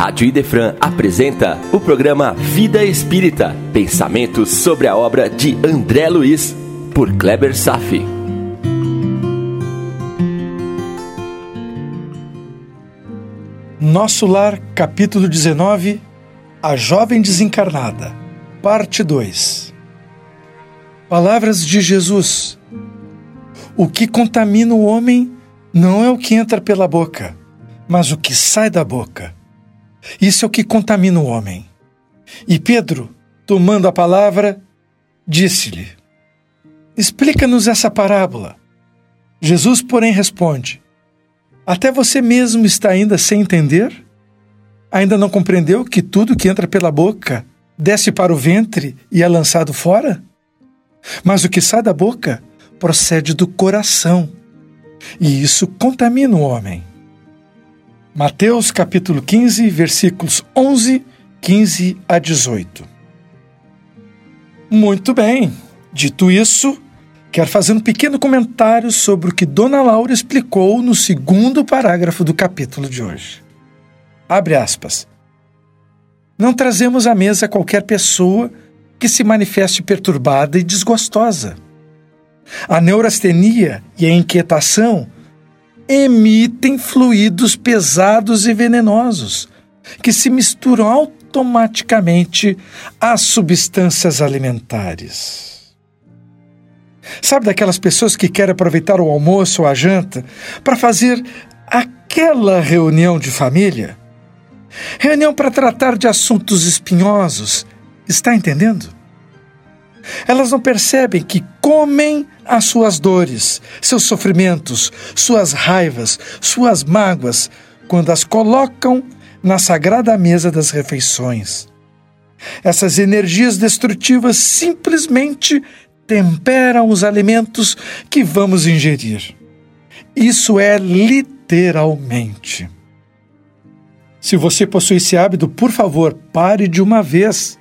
Rádio Idefran apresenta o programa Vida Espírita, pensamentos sobre a obra de André Luiz, por Kleber Safi. Nosso Lar, capítulo 19, A Jovem Desencarnada, parte 2. Palavras de Jesus. O que contamina o homem não é o que entra pela boca, mas o que sai da boca. Isso é o que contamina o homem. E Pedro, tomando a palavra, disse-lhe: Explica-nos essa parábola. Jesus, porém, responde: Até você mesmo está ainda sem entender? Ainda não compreendeu que tudo que entra pela boca desce para o ventre e é lançado fora? Mas o que sai da boca procede do coração, e isso contamina o homem. Mateus capítulo 15, versículos 11, 15 a 18. Muito bem, dito isso, quero fazer um pequeno comentário sobre o que Dona Laura explicou no segundo parágrafo do capítulo de hoje. Abre aspas. Não trazemos à mesa qualquer pessoa que se manifeste perturbada e desgostosa. A neurastenia e a inquietação emitem fluidos pesados e venenosos, que se misturam automaticamente às substâncias alimentares. Sabe daquelas pessoas que querem aproveitar o almoço ou a janta para fazer aquela reunião de família? Reunião para tratar de assuntos espinhosos. Está entendendo? Elas não percebem que comem as suas dores, seus sofrimentos, suas raivas, suas mágoas, quando as colocam na sagrada mesa das refeições. Essas energias destrutivas simplesmente temperam os alimentos que vamos ingerir. Isso é literalmente. Se você possui esse hábito, por favor, pare de uma vez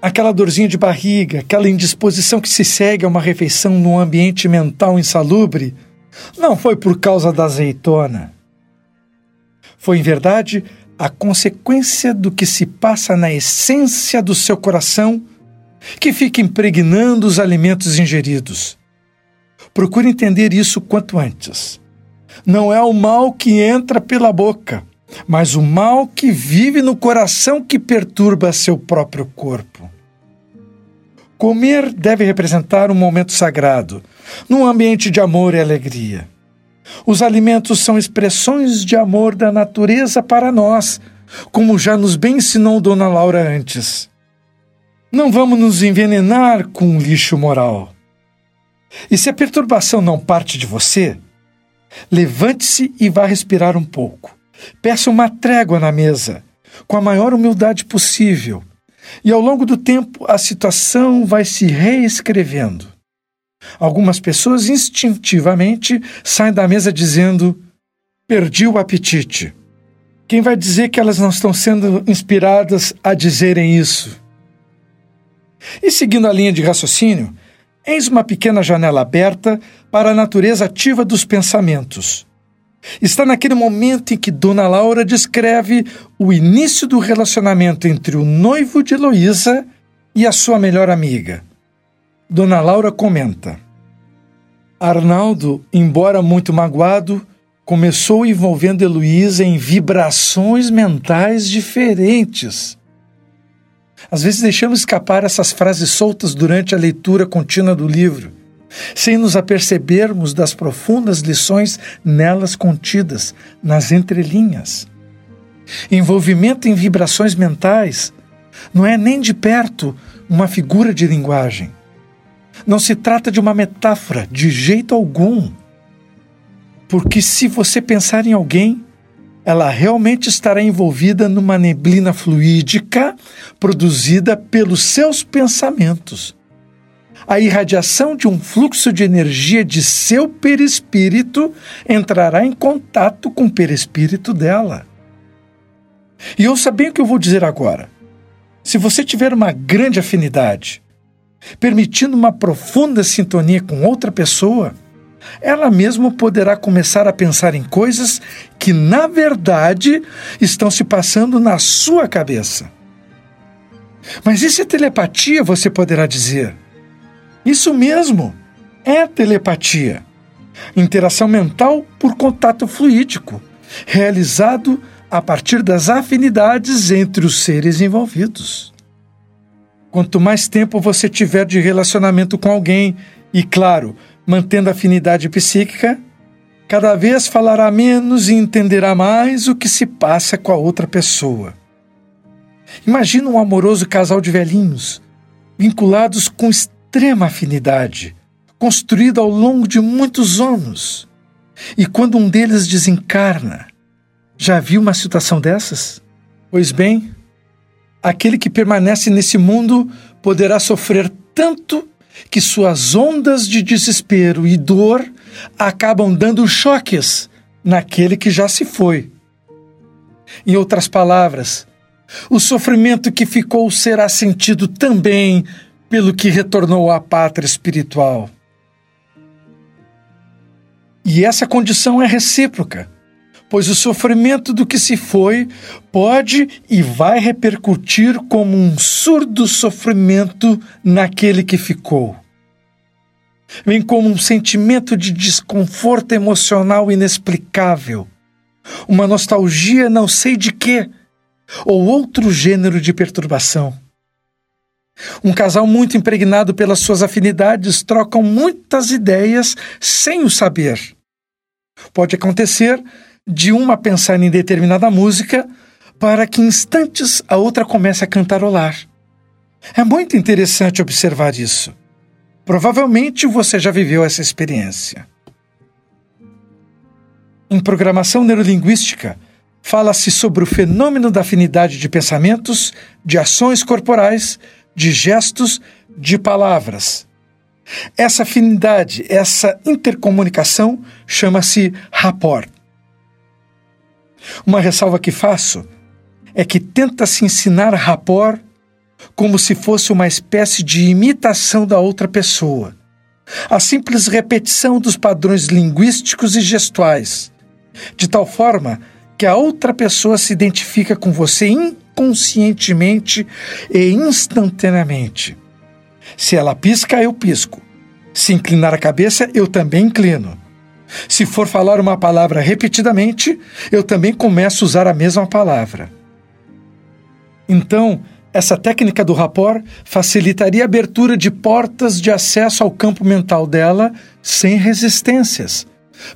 aquela dorzinha de barriga, aquela indisposição que se segue a uma refeição num ambiente mental insalubre, não foi por causa da azeitona. Foi, em verdade, a consequência do que se passa na essência do seu coração que fica impregnando os alimentos ingeridos. Procure entender isso quanto antes. Não é o mal que entra pela boca, mas o mal que vive no coração que perturba seu próprio corpo. Comer deve representar um momento sagrado, num ambiente de amor e alegria. Os alimentos são expressões de amor da natureza para nós, como já nos bem ensinou Dona Laura antes. Não vamos nos envenenar com lixo moral. E se a perturbação não parte de você, levante-se e vá respirar um pouco. Peça uma trégua na mesa, com a maior humildade possível, e ao longo do tempo a situação vai se reescrevendo. Algumas pessoas instintivamente saem da mesa dizendo: perdi o apetite. Quem vai dizer que elas não estão sendo inspiradas a dizerem isso? E seguindo a linha de raciocínio, eis uma pequena janela aberta para a natureza ativa dos pensamentos Está naquele momento em que Dona Laura descreve o início do relacionamento entre o noivo de Heloísa e a sua melhor amiga. Dona Laura comenta: Arnaldo, embora muito magoado, começou envolvendo Heloísa em vibrações mentais diferentes. Às vezes deixamos escapar essas frases soltas durante a leitura contínua do livro sem nos apercebermos das profundas lições nelas contidas, nas entrelinhas. Envolvimento em vibrações mentais não é nem de perto uma figura de linguagem. Não se trata de uma metáfora, de jeito algum. Porque se você pensar em alguém, ela realmente estará envolvida numa neblina fluídica produzida pelos seus pensamentos a irradiação de um fluxo de energia de seu perispírito entrará em contato com o perispírito dela. E ouça bem o que eu vou dizer agora. Se você tiver uma grande afinidade, permitindo uma profunda sintonia com outra pessoa, ela mesma poderá começar a pensar em coisas que, na verdade, estão se passando na sua cabeça. Mas isso é telepatia, você poderá dizer. Isso mesmo, é telepatia. Interação mental por contato fluídico, realizado a partir das afinidades entre os seres envolvidos. Quanto mais tempo você tiver de relacionamento com alguém, e claro, mantendo afinidade psíquica, cada vez falará menos e entenderá mais o que se passa com a outra pessoa. Imagina um amoroso casal de velhinhos, vinculados com extrema afinidade, construído ao longo de muitos anos. E quando um deles desencarna, já viu uma situação dessas? Pois bem, aquele que permanece nesse mundo poderá sofrer tanto que suas ondas de desespero e dor acabam dando choques naquele que já se foi. Em outras palavras, o sofrimento que ficou será sentido também pelo que retornou à pátria espiritual. E essa condição é recíproca pois o sofrimento do que se foi pode e vai repercutir como um surdo sofrimento naquele que ficou. Vem como um sentimento de desconforto emocional inexplicável, uma nostalgia não sei de quê, ou outro gênero de perturbação. Um casal muito impregnado pelas suas afinidades trocam muitas ideias sem o saber. Pode acontecer de uma pensar em determinada música para que instantes a outra comece a cantarolar. É muito interessante observar isso. Provavelmente você já viveu essa experiência. Em programação neurolinguística, fala-se sobre o fenômeno da afinidade de pensamentos, de ações corporais, de gestos, de palavras. Essa afinidade, essa intercomunicação chama-se rapport. Uma ressalva que faço é que tenta-se ensinar rapport como se fosse uma espécie de imitação da outra pessoa. A simples repetição dos padrões linguísticos e gestuais, de tal forma que a outra pessoa se identifica com você inconscientemente e instantaneamente. Se ela pisca, eu pisco. Se inclinar a cabeça, eu também inclino. Se for falar uma palavra repetidamente, eu também começo a usar a mesma palavra. Então, essa técnica do rapport facilitaria a abertura de portas de acesso ao campo mental dela sem resistências,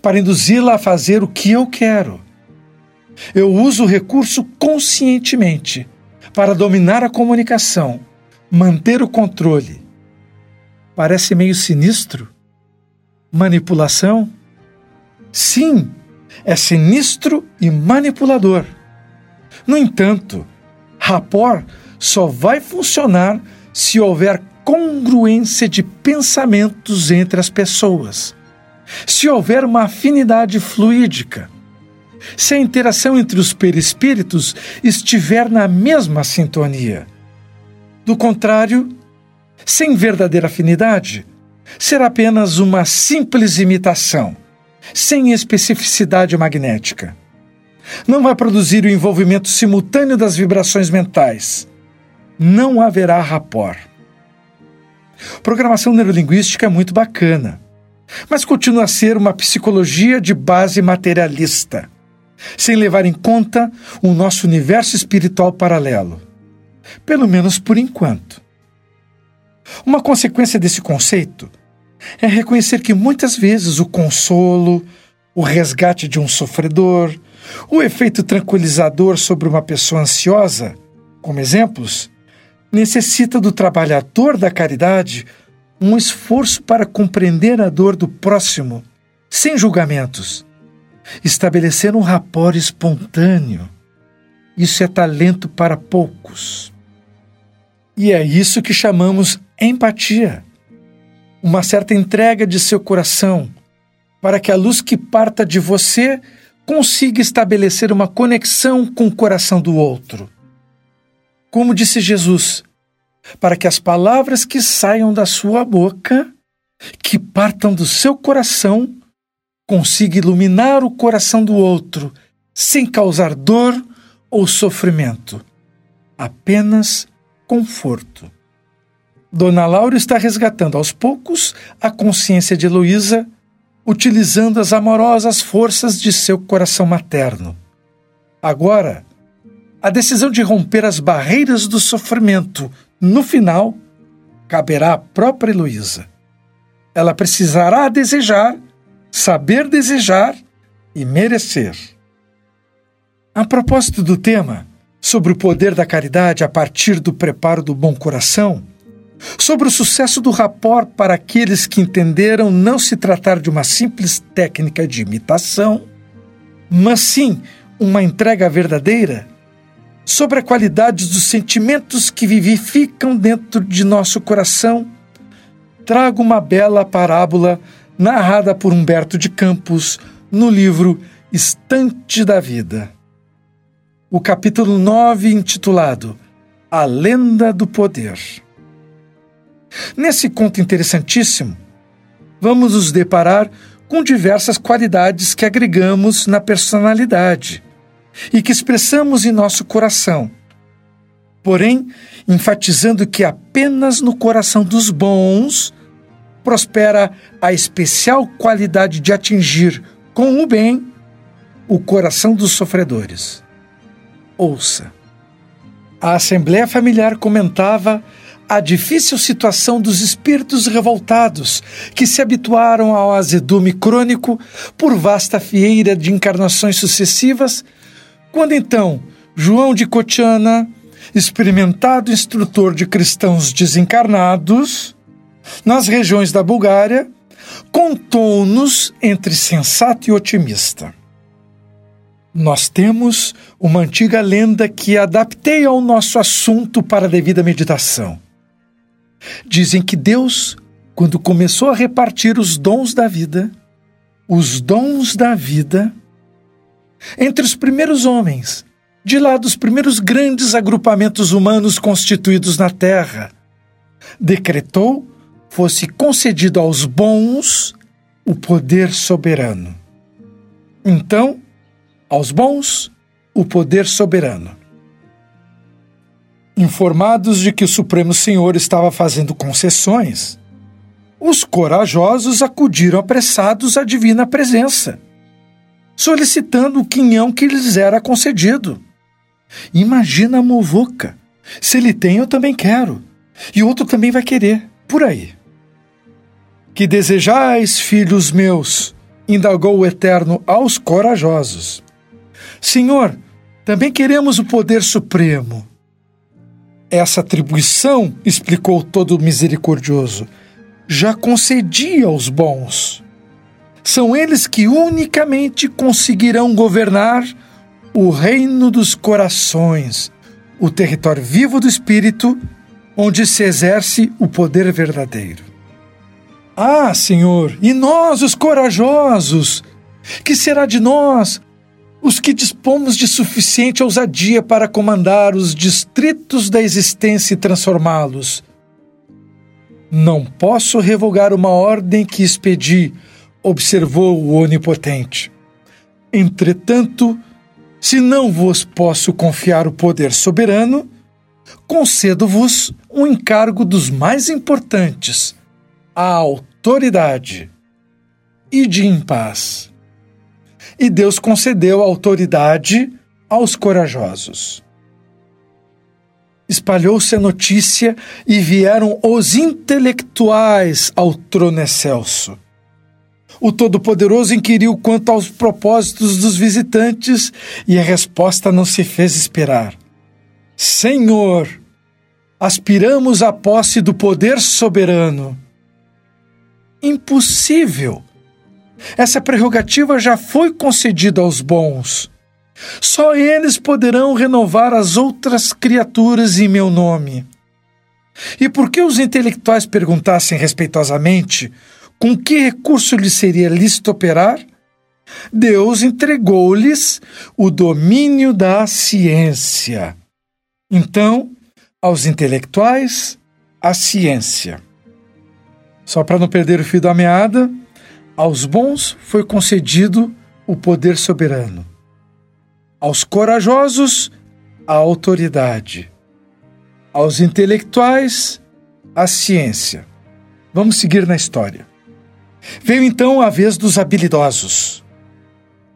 para induzi-la a fazer o que eu quero. Eu uso o recurso conscientemente para dominar a comunicação, manter o controle. Parece meio sinistro? Manipulação? Sim, é sinistro e manipulador. No entanto, rapport só vai funcionar se houver congruência de pensamentos entre as pessoas, se houver uma afinidade fluídica, se a interação entre os perispíritos estiver na mesma sintonia. Do contrário, sem verdadeira afinidade, será apenas uma simples imitação sem especificidade magnética. Não vai produzir o envolvimento simultâneo das vibrações mentais. Não haverá rapport. Programação neurolinguística é muito bacana, mas continua a ser uma psicologia de base materialista, sem levar em conta o nosso universo espiritual paralelo. Pelo menos por enquanto. Uma consequência desse conceito é reconhecer que muitas vezes o consolo, o resgate de um sofredor, o efeito tranquilizador sobre uma pessoa ansiosa, como exemplos, necessita do trabalhador da caridade um esforço para compreender a dor do próximo, sem julgamentos, estabelecer um rapport espontâneo. Isso é talento para poucos. E é isso que chamamos empatia uma certa entrega de seu coração, para que a luz que parta de você consiga estabelecer uma conexão com o coração do outro. Como disse Jesus, para que as palavras que saiam da sua boca, que partam do seu coração, consiga iluminar o coração do outro sem causar dor ou sofrimento, apenas conforto. Dona Laura está resgatando aos poucos a consciência de Heloísa, utilizando as amorosas forças de seu coração materno. Agora, a decisão de romper as barreiras do sofrimento, no final, caberá à própria Heloísa. Ela precisará desejar, saber desejar e merecer. A propósito do tema, sobre o poder da caridade a partir do preparo do bom coração, sobre o sucesso do rapor para aqueles que entenderam não se tratar de uma simples técnica de imitação, mas sim uma entrega verdadeira, sobre a qualidade dos sentimentos que vivificam dentro de nosso coração, trago uma bela parábola narrada por Humberto de Campos no livro Estante da Vida. O capítulo 9, intitulado A Lenda do Poder. Nesse conto interessantíssimo, vamos nos deparar com diversas qualidades que agregamos na personalidade e que expressamos em nosso coração. Porém, enfatizando que apenas no coração dos bons prospera a especial qualidade de atingir com o bem o coração dos sofredores. Ouça. A Assembleia Familiar comentava a difícil situação dos espíritos revoltados que se habituaram ao azedume crônico por vasta fieira de encarnações sucessivas, quando então João de Cotiana, experimentado instrutor de cristãos desencarnados, nas regiões da Bulgária, contou-nos entre sensato e otimista. Nós temos uma antiga lenda que adaptei ao nosso assunto para a devida meditação. Dizem que Deus, quando começou a repartir os dons da vida, os dons da vida, entre os primeiros homens, de lá dos primeiros grandes agrupamentos humanos constituídos na Terra, decretou fosse concedido aos bons o poder soberano. Então, aos bons, o poder soberano. Informados de que o Supremo Senhor estava fazendo concessões, os corajosos acudiram apressados à divina presença, solicitando o quinhão que lhes era concedido. Imagina a movoca. Se ele tem, eu também quero. E outro também vai querer. Por aí. Que desejais, filhos meus? indagou o Eterno aos corajosos. Senhor, também queremos o poder supremo essa atribuição, explicou todo misericordioso, já concedia aos bons. São eles que unicamente conseguirão governar o reino dos corações, o território vivo do espírito, onde se exerce o poder verdadeiro. Ah, Senhor, e nós, os corajosos? Que será de nós, os que dispomos de suficiente ousadia para comandar os distritos da existência e transformá-los. Não posso revogar uma ordem que expedi, observou o Onipotente. Entretanto, se não vos posso confiar o poder soberano, concedo-vos um encargo dos mais importantes, a autoridade. E de em paz e Deus concedeu autoridade aos corajosos. Espalhou-se a notícia e vieram os intelectuais ao trono excelso. O Todo-Poderoso inquiriu quanto aos propósitos dos visitantes e a resposta não se fez esperar. Senhor, aspiramos à posse do poder soberano. Impossível! Essa prerrogativa já foi concedida aos bons. Só eles poderão renovar as outras criaturas em meu nome. E por que os intelectuais perguntassem respeitosamente com que recurso lhes seria lícito operar? Deus entregou-lhes o domínio da ciência. Então, aos intelectuais, a ciência. Só para não perder o fio da meada, Aos bons foi concedido o poder soberano, aos corajosos, a autoridade, aos intelectuais, a ciência. Vamos seguir na história. Veio então a vez dos habilidosos.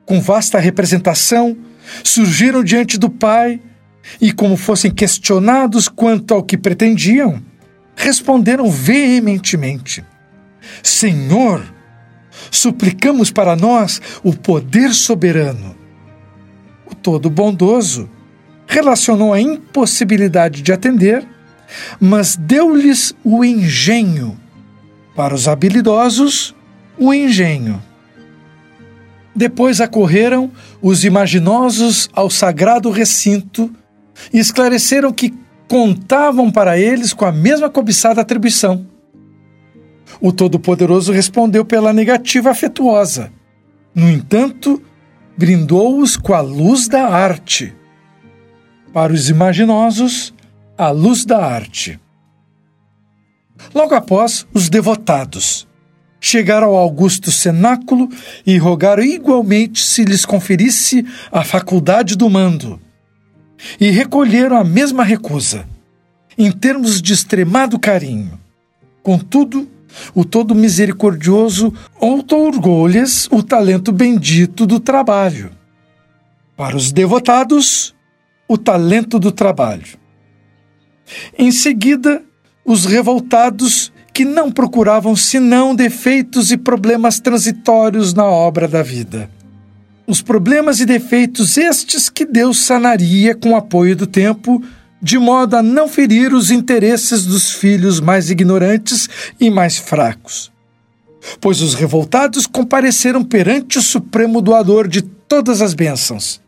Com vasta representação, surgiram diante do Pai e, como fossem questionados quanto ao que pretendiam, responderam veementemente: Senhor, suplicamos para nós o poder soberano. O Todo Bondoso relacionou a impossibilidade de atender, mas deu-lhes o engenho. Para os habilidosos, o engenho. Depois acorreram os imaginosos ao sagrado recinto e esclareceram que contavam para eles com a mesma cobiçada atribuição. O Todo-Poderoso respondeu pela negativa afetuosa. No entanto, brindou-os com a luz da arte. Para os imaginosos, a luz da arte. Logo após, os devotados chegaram ao augusto cenáculo e rogaram igualmente se lhes conferisse a faculdade do mando. E recolheram a mesma recusa, em termos de extremado carinho. Contudo, o Todo Misericordioso outorgou-lhes o talento bendito do trabalho. Para os devotados, o talento do trabalho. Em seguida, os revoltados que não procuravam senão defeitos e problemas transitórios na obra da vida. Os problemas e defeitos estes que Deus sanaria com o apoio do tempo de modo a não ferir os interesses dos filhos mais ignorantes e mais fracos. Pois os revoltados compareceram perante o Supremo Doador de todas as bênçãos.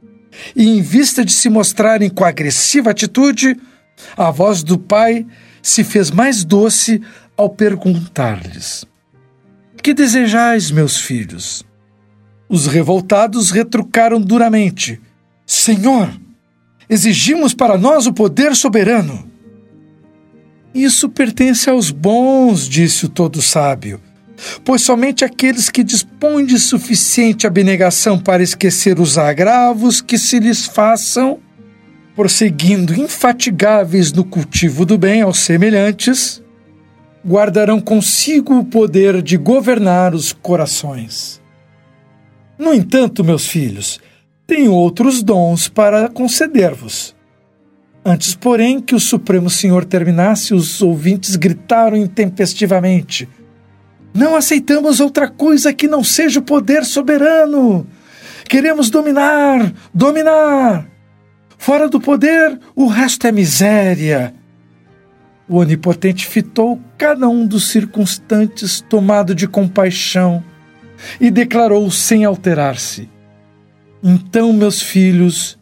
E, em vista de se mostrarem com agressiva atitude, a voz do Pai se fez mais doce ao perguntar-lhes: Que desejais, meus filhos? Os revoltados retrucaram duramente: Senhor, exigimos para nós o poder soberano. Isso pertence aos bons, disse o todo sábio, pois somente aqueles que dispõem de suficiente abnegação para esquecer os agravos que se lhes façam, prosseguindo infatigáveis no cultivo do bem aos semelhantes, guardarão consigo o poder de governar os corações. No entanto, meus filhos, tenho outros dons para conceder-vos. Antes, porém, que o Supremo Senhor terminasse, os ouvintes gritaram intempestivamente: Não aceitamos outra coisa que não seja o poder soberano! Queremos dominar, dominar! Fora do poder, o resto é miséria. O Onipotente fitou cada um dos circunstantes tomado de compaixão e declarou sem alterar-se: então, meus filhos,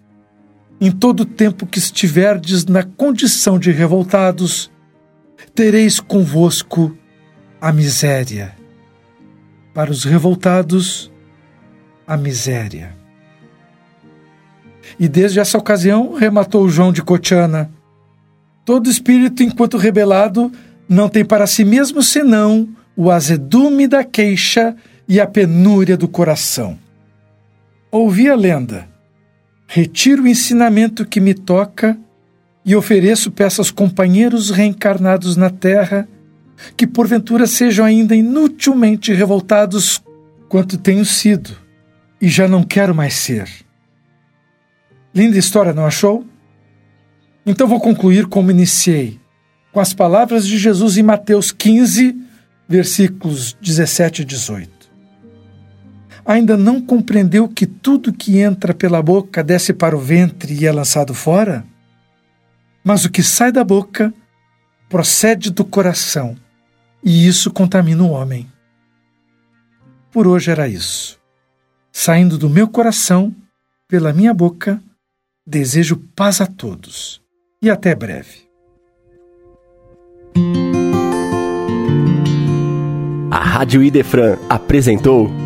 em todo tempo que estiverdes na condição de revoltados, tereis convosco a miséria. Para os revoltados, a miséria. E desde essa ocasião, rematou João de Cotiana, todo espírito, enquanto rebelado, não tem para si mesmo senão o azedume da queixa e a penúria do coração. Ouvi a lenda, retiro o ensinamento que me toca e ofereço peças companheiros reencarnados na terra que porventura sejam ainda inutilmente revoltados quanto tenho sido e já não quero mais ser. Linda história, não achou? Então vou concluir como iniciei, com as palavras de Jesus em Mateus 15, versículos 17 e 18 ainda não compreendeu que tudo que entra pela boca desce para o ventre e é lançado fora? Mas o que sai da boca procede do coração, e isso contamina o homem. Por hoje era isso. Saindo do meu coração, pela minha boca, desejo paz a todos. E até breve. A Rádio Idefran apresentou